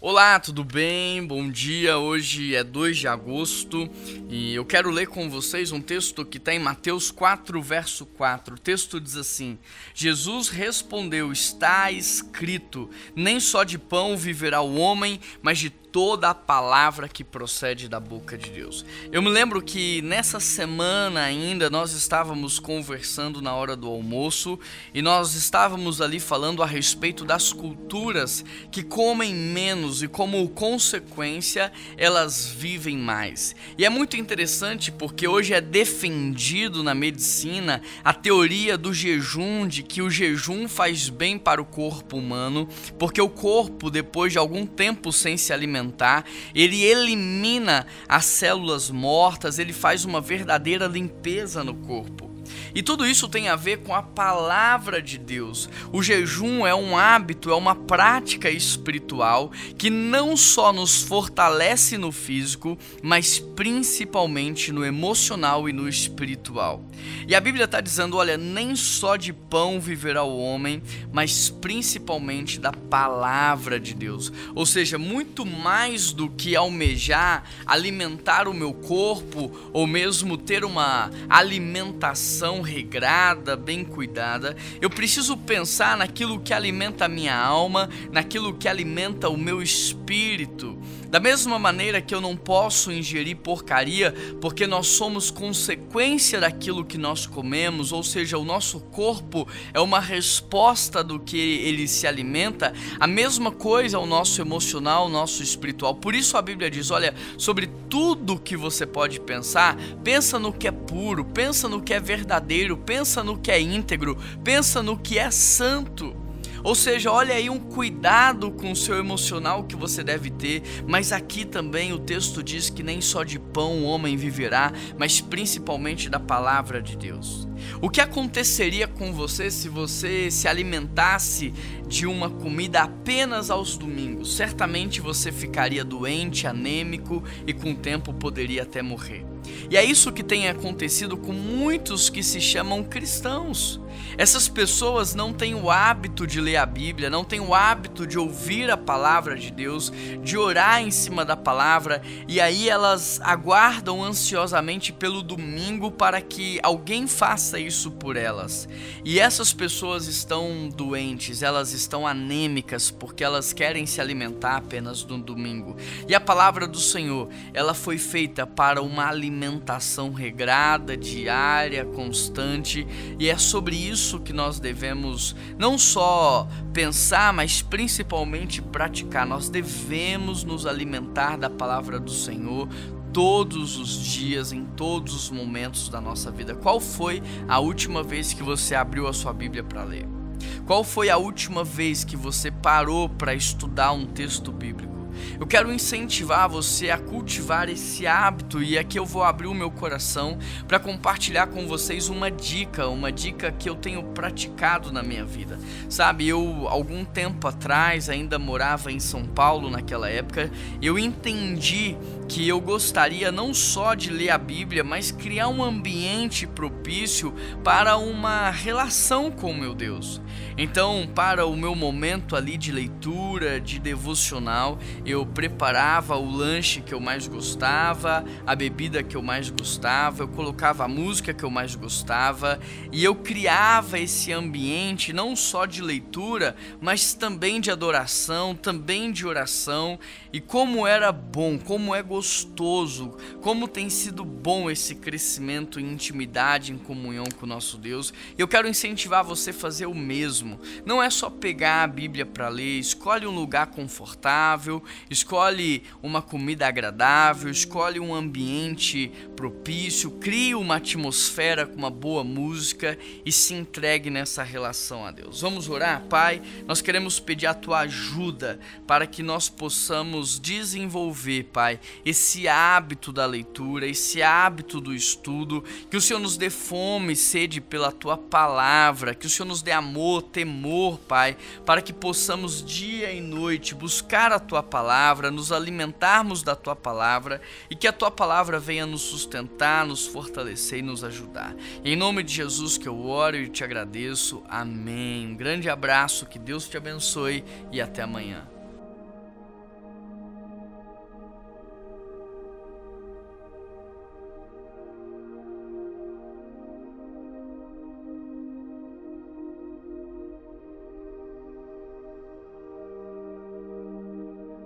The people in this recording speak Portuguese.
Olá, tudo bem? Bom dia. Hoje é 2 de agosto e eu quero ler com vocês um texto que está em Mateus 4, verso 4. O texto diz assim: Jesus respondeu: Está escrito, nem só de pão viverá o homem, mas de toda a palavra que procede da boca de Deus. Eu me lembro que nessa semana ainda nós estávamos conversando na hora do almoço e nós estávamos ali falando a respeito das culturas que comem menos e como consequência elas vivem mais. E é muito interessante porque hoje é defendido na medicina a teoria do jejum de que o jejum faz bem para o corpo humano, porque o corpo depois de algum tempo sem se alimentar alimentar, ele elimina as células mortas, ele faz uma verdadeira limpeza no corpo. E tudo isso tem a ver com a palavra de Deus. O jejum é um hábito, é uma prática espiritual que não só nos fortalece no físico, mas principalmente no emocional e no espiritual. E a Bíblia está dizendo: olha, nem só de pão viverá o homem, mas principalmente da palavra de Deus. Ou seja, muito mais do que almejar alimentar o meu corpo ou mesmo ter uma alimentação regrada, bem cuidada. Eu preciso pensar naquilo que alimenta a minha alma, naquilo que alimenta o meu espírito. Da mesma maneira que eu não posso ingerir porcaria, porque nós somos consequência daquilo que nós comemos, ou seja, o nosso corpo é uma resposta do que ele se alimenta, a mesma coisa é o nosso emocional, o nosso espiritual. Por isso a Bíblia diz: olha, sobre tudo que você pode pensar, pensa no que é puro, pensa no que é verdadeiro, pensa no que é íntegro, pensa no que é santo. Ou seja, olha aí um cuidado com o seu emocional que você deve ter, mas aqui também o texto diz que nem só de pão o homem viverá, mas principalmente da palavra de Deus. O que aconteceria com você se você se alimentasse de uma comida apenas aos domingos? Certamente você ficaria doente, anêmico e com o tempo poderia até morrer. E é isso que tem acontecido com muitos que se chamam cristãos. Essas pessoas não têm o hábito de ler a Bíblia, não têm o hábito de ouvir a palavra de Deus, de orar em cima da palavra, e aí elas aguardam ansiosamente pelo domingo para que alguém faça isso por elas. E essas pessoas estão doentes, elas estão anêmicas porque elas querem se alimentar apenas no domingo. E a palavra do Senhor, ela foi feita para uma alimentação regrada, diária, constante, e é sobre isso que nós devemos não só pensar, mas principalmente praticar. Nós devemos nos alimentar da palavra do Senhor todos os dias, em todos os momentos da nossa vida. Qual foi a última vez que você abriu a sua Bíblia para ler? Qual foi a última vez que você parou para estudar um texto bíblico? Eu quero incentivar você a cultivar esse hábito e aqui eu vou abrir o meu coração para compartilhar com vocês uma dica, uma dica que eu tenho praticado na minha vida. Sabe, eu algum tempo atrás ainda morava em São Paulo naquela época, eu entendi que eu gostaria não só de ler a Bíblia, mas criar um ambiente propício para uma relação com meu Deus. Então, para o meu momento ali de leitura, de devocional, eu preparava o lanche que eu mais gostava, a bebida que eu mais gostava, eu colocava a música que eu mais gostava e eu criava esse ambiente não só de leitura, mas também de adoração, também de oração. E como era bom, como é gostoso, como tem sido bom esse crescimento em intimidade, em comunhão com o nosso Deus. Eu quero incentivar você a fazer o mesmo. Não é só pegar a Bíblia para ler, escolhe um lugar confortável, escolhe uma comida agradável, escolhe um ambiente propício, crie uma atmosfera com uma boa música e se entregue nessa relação a Deus. Vamos orar, Pai? Nós queremos pedir a tua ajuda para que nós possamos desenvolver, Pai, esse hábito da leitura, esse hábito do estudo, que o Senhor nos dê fome e sede pela tua palavra, que o Senhor nos dê amor, temor, Pai, para que possamos dia e noite buscar a tua palavra, nos alimentarmos da tua palavra e que a tua palavra venha nos sustentar, nos fortalecer e nos ajudar. Em nome de Jesus que eu oro e te agradeço. Amém. Um grande abraço, que Deus te abençoe e até amanhã.